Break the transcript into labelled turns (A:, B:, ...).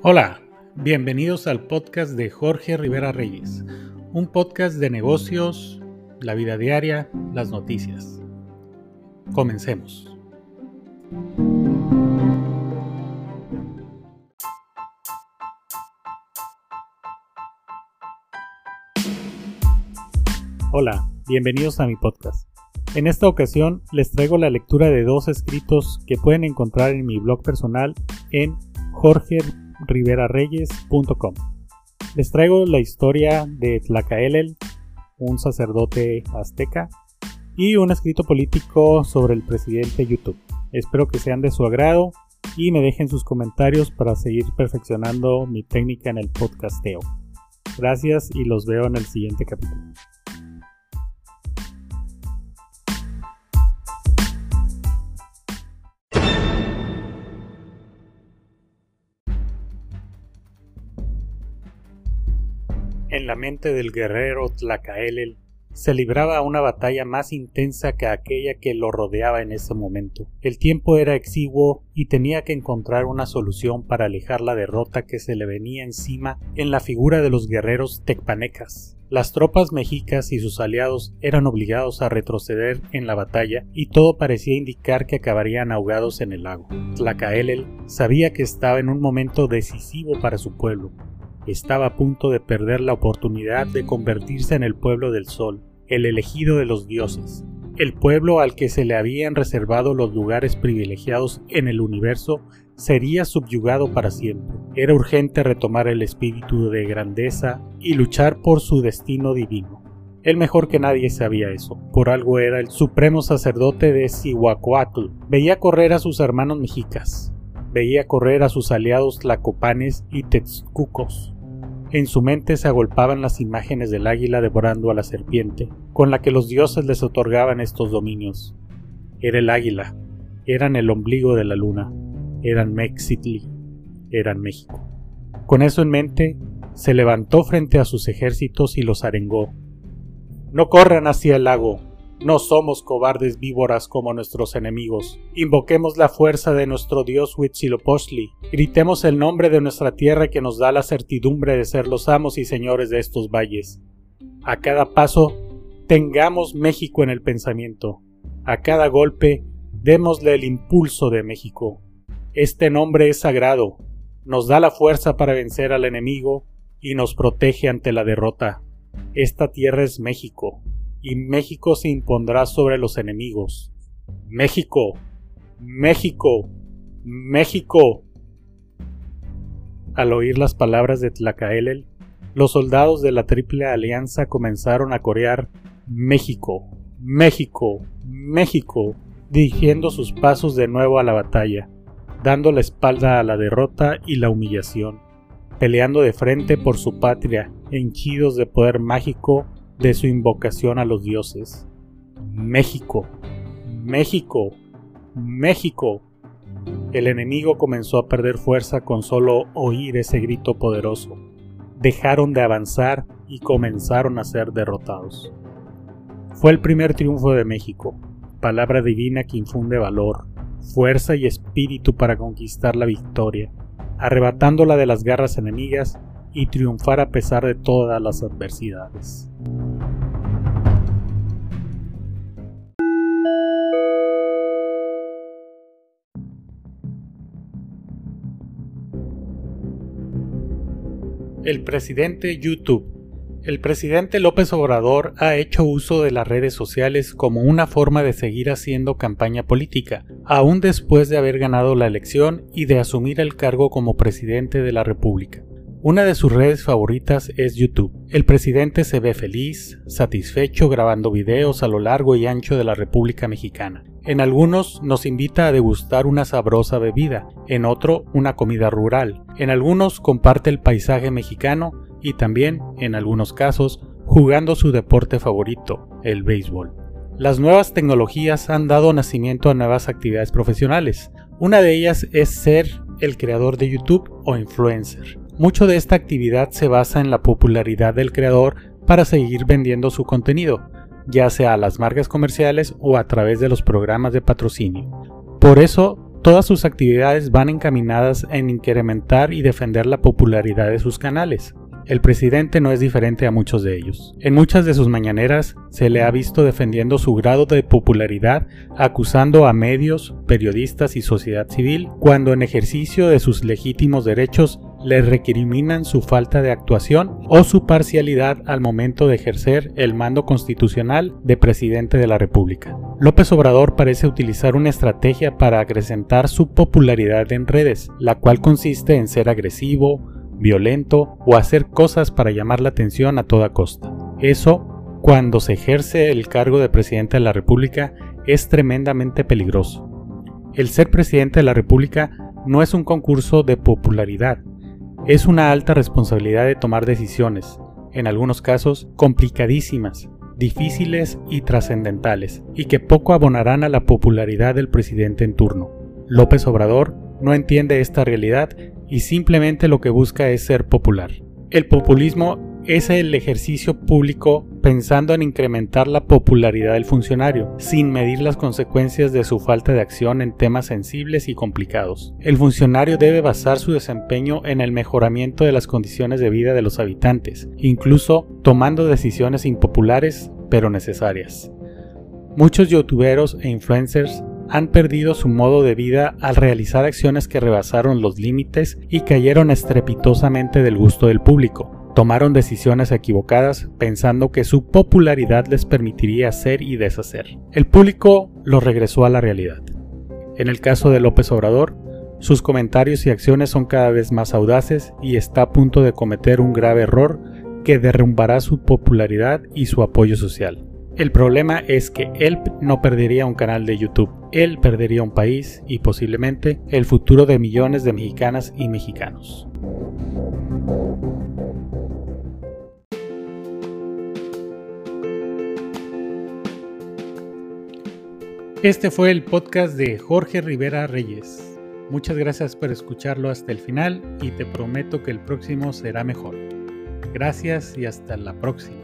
A: Hola, bienvenidos al podcast de Jorge Rivera Reyes, un podcast de negocios, la vida diaria, las noticias. Comencemos. Hola, bienvenidos a mi podcast. En esta ocasión les traigo la lectura de dos escritos que pueden encontrar en mi blog personal en jorgeriverareyes.com. Les traigo la historia de Tlacaelel, un sacerdote azteca, y un escrito político sobre el presidente YouTube. Espero que sean de su agrado y me dejen sus comentarios para seguir perfeccionando mi técnica en el podcasteo. Gracias y los veo en el siguiente capítulo. La mente del guerrero Tlacaelel se libraba una batalla más intensa que aquella que lo rodeaba en ese momento. El tiempo era exiguo y tenía que encontrar una solución para alejar la derrota que se le venía encima en la figura de los guerreros tecpanecas. Las tropas mexicas y sus aliados eran obligados a retroceder en la batalla y todo parecía indicar que acabarían ahogados en el lago. Tlacaelel sabía que estaba en un momento decisivo para su pueblo, estaba a punto de perder la oportunidad de convertirse en el pueblo del sol, el elegido de los dioses, el pueblo al que se le habían reservado los lugares privilegiados en el universo sería subyugado para siempre. Era urgente retomar el espíritu de grandeza y luchar por su destino divino. El mejor que nadie sabía eso, por algo era el supremo sacerdote de Cihuacoatl. Veía correr a sus hermanos mexicas, veía correr a sus aliados tlacopanes y texcucos, en su mente se agolpaban las imágenes del águila devorando a la serpiente, con la que los dioses les otorgaban estos dominios. Era el águila, eran el ombligo de la luna, eran Mexitli, eran México. Con eso en mente, se levantó frente a sus ejércitos y los arengó. No corran hacia el lago, no somos cobardes víboras como nuestros enemigos. Invoquemos la fuerza de nuestro dios Huitzilopochtli. Gritemos el nombre de nuestra tierra que nos da la certidumbre de ser los amos y señores de estos valles. A cada paso, tengamos México en el pensamiento. A cada golpe, démosle el impulso de México. Este nombre es sagrado, nos da la fuerza para vencer al enemigo y nos protege ante la derrota. Esta tierra es México y México se impondrá sobre los enemigos. México, México, México. Al oír las palabras de Tlacaelel, los soldados de la Triple Alianza comenzaron a corear México, México, México, dirigiendo sus pasos de nuevo a la batalla, dando la espalda a la derrota y la humillación, peleando de frente por su patria, henchidos de poder mágico de su invocación a los dioses. México, México, México. El enemigo comenzó a perder fuerza con solo oír ese grito poderoso. Dejaron de avanzar y comenzaron a ser derrotados. Fue el primer triunfo de México, palabra divina que infunde valor, fuerza y espíritu para conquistar la victoria, arrebatándola de las garras enemigas y triunfar a pesar de todas las adversidades. El presidente YouTube. El presidente López Obrador ha hecho uso de las redes sociales como una forma de seguir haciendo campaña política, aún después de haber ganado la elección y de asumir el cargo como presidente de la República. Una de sus redes favoritas es YouTube. El presidente se ve feliz, satisfecho grabando videos a lo largo y ancho de la República Mexicana. En algunos nos invita a degustar una sabrosa bebida, en otro una comida rural, en algunos comparte el paisaje mexicano y también, en algunos casos, jugando su deporte favorito, el béisbol. Las nuevas tecnologías han dado nacimiento a nuevas actividades profesionales. Una de ellas es ser el creador de YouTube o influencer. Mucho de esta actividad se basa en la popularidad del creador para seguir vendiendo su contenido, ya sea a las marcas comerciales o a través de los programas de patrocinio. Por eso, Todas sus actividades van encaminadas en incrementar y defender la popularidad de sus canales. El presidente no es diferente a muchos de ellos. En muchas de sus mañaneras se le ha visto defendiendo su grado de popularidad, acusando a medios, periodistas y sociedad civil, cuando en ejercicio de sus legítimos derechos le recriminan su falta de actuación o su parcialidad al momento de ejercer el mando constitucional de presidente de la República. López Obrador parece utilizar una estrategia para acrecentar su popularidad en redes, la cual consiste en ser agresivo, violento o hacer cosas para llamar la atención a toda costa. Eso, cuando se ejerce el cargo de presidente de la República, es tremendamente peligroso. El ser presidente de la República no es un concurso de popularidad, es una alta responsabilidad de tomar decisiones, en algunos casos complicadísimas, difíciles y trascendentales, y que poco abonarán a la popularidad del presidente en turno. López Obrador no entiende esta realidad y simplemente lo que busca es ser popular. El populismo es el ejercicio público pensando en incrementar la popularidad del funcionario, sin medir las consecuencias de su falta de acción en temas sensibles y complicados. El funcionario debe basar su desempeño en el mejoramiento de las condiciones de vida de los habitantes, incluso tomando decisiones impopulares pero necesarias. Muchos youtuberos e influencers han perdido su modo de vida al realizar acciones que rebasaron los límites y cayeron estrepitosamente del gusto del público. Tomaron decisiones equivocadas pensando que su popularidad les permitiría hacer y deshacer. El público lo regresó a la realidad. En el caso de López Obrador, sus comentarios y acciones son cada vez más audaces y está a punto de cometer un grave error que derrumbará su popularidad y su apoyo social. El problema es que él no perdería un canal de YouTube, él perdería un país y posiblemente el futuro de millones de mexicanas y mexicanos. Este fue el podcast de Jorge Rivera Reyes. Muchas gracias por escucharlo hasta el final y te prometo que el próximo será mejor. Gracias y hasta la próxima.